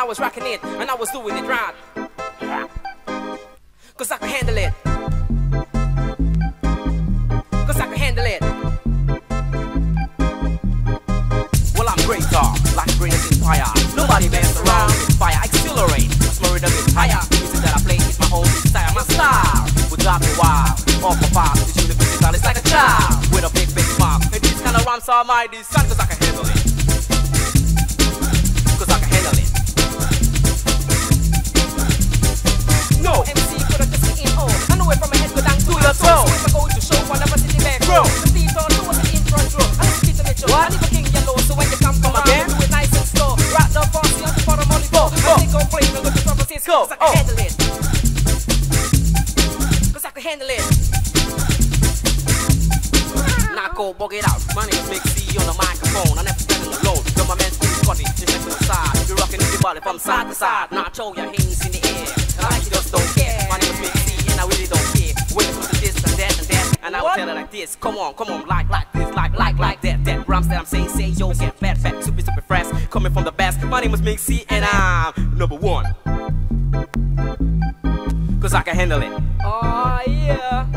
I was rocking it and I was doing it right. What? Tell it like this, come on, come on, like, like this, like, like, like that, that rhymes that I'm saying, say yo, get fat, fat, super, super fresh, coming from the best. My name is Mixy and I'm number one. Cause I can handle it. Oh yeah.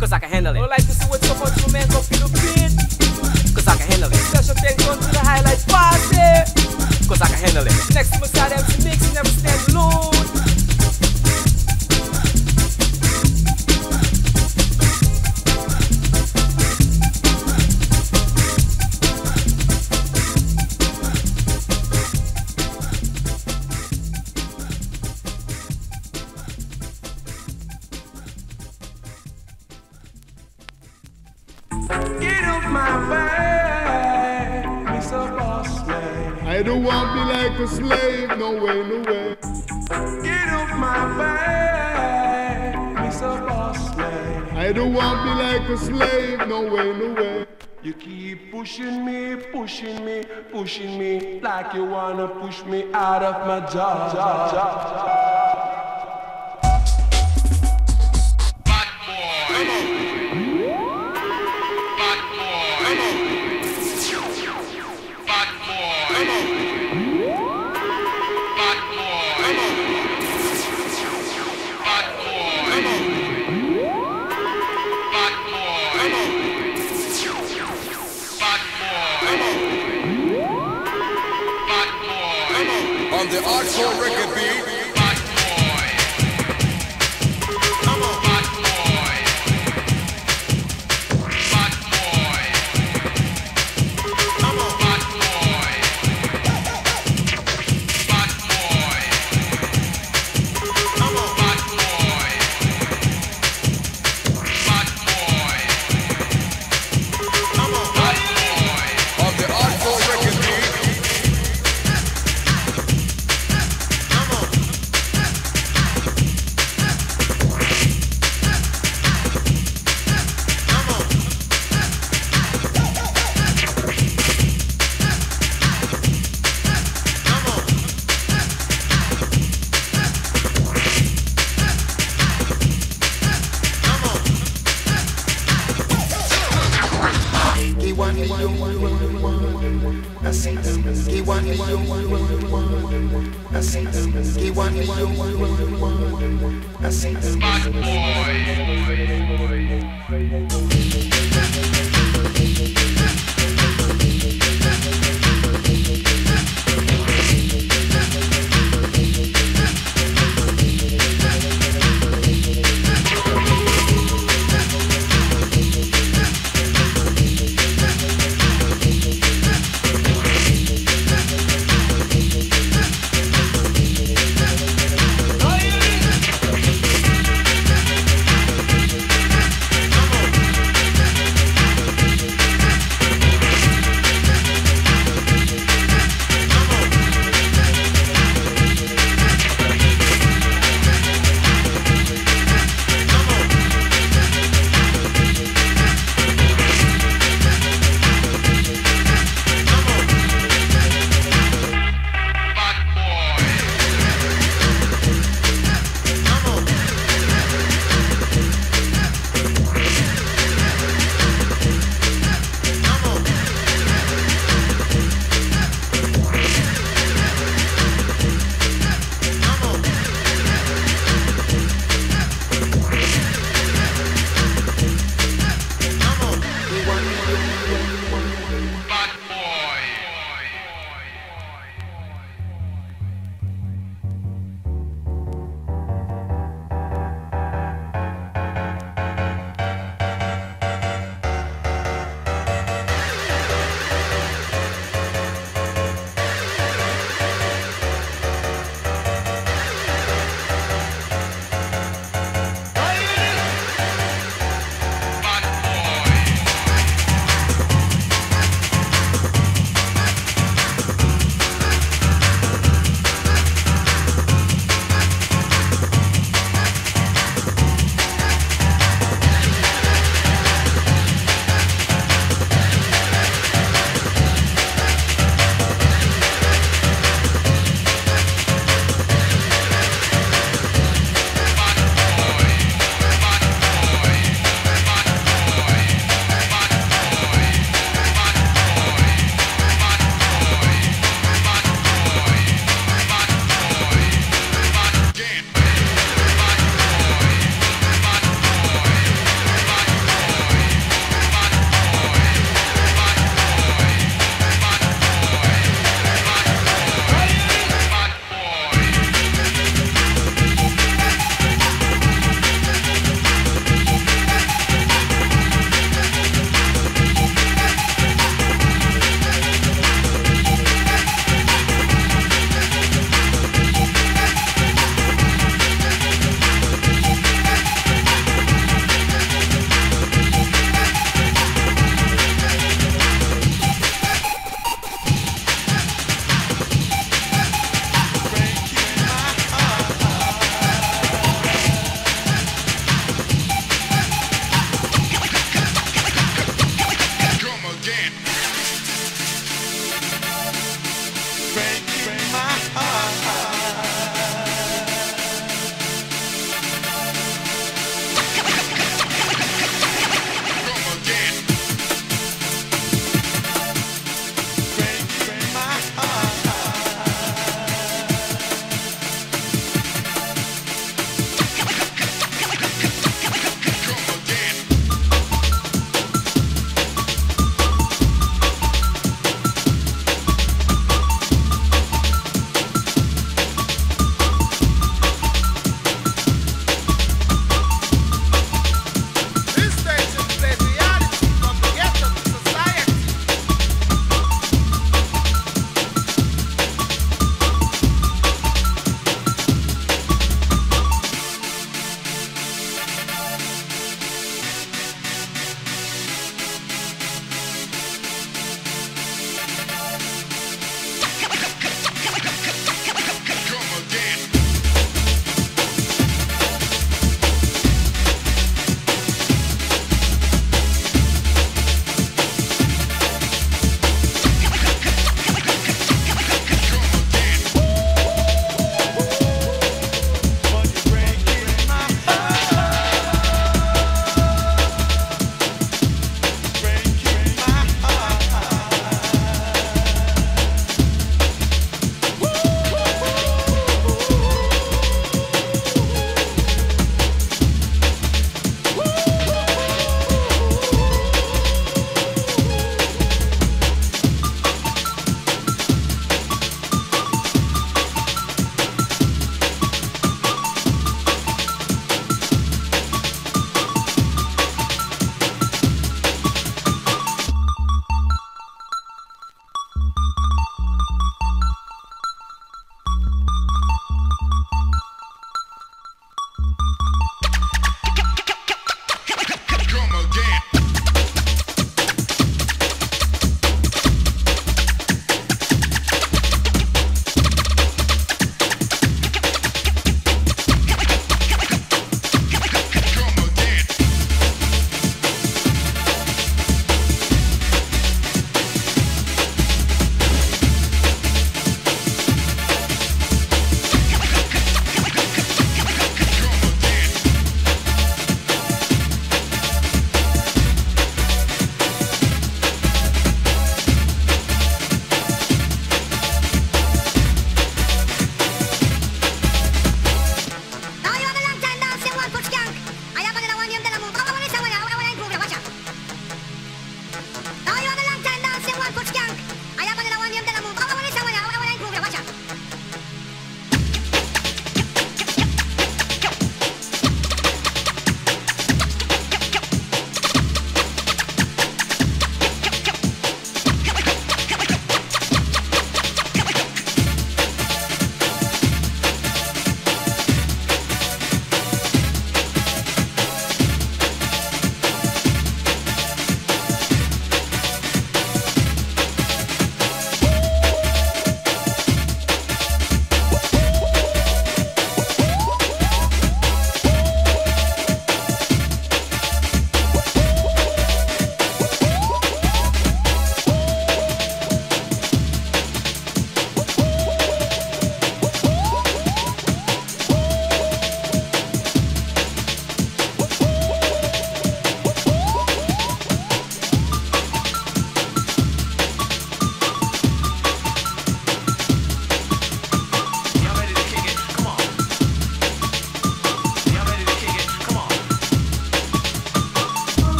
Cause I can handle it. Don't like to see what's up on your man, go feel the. Cause I can handle it. Special thanks on to the highlights party. Cause I can handle it. Next to my side, I'm mixing, I'm like a slave, no way, no way. You keep pushing me, pushing me, pushing me, like you wanna push me out of my job. job, job, job. Soul Records.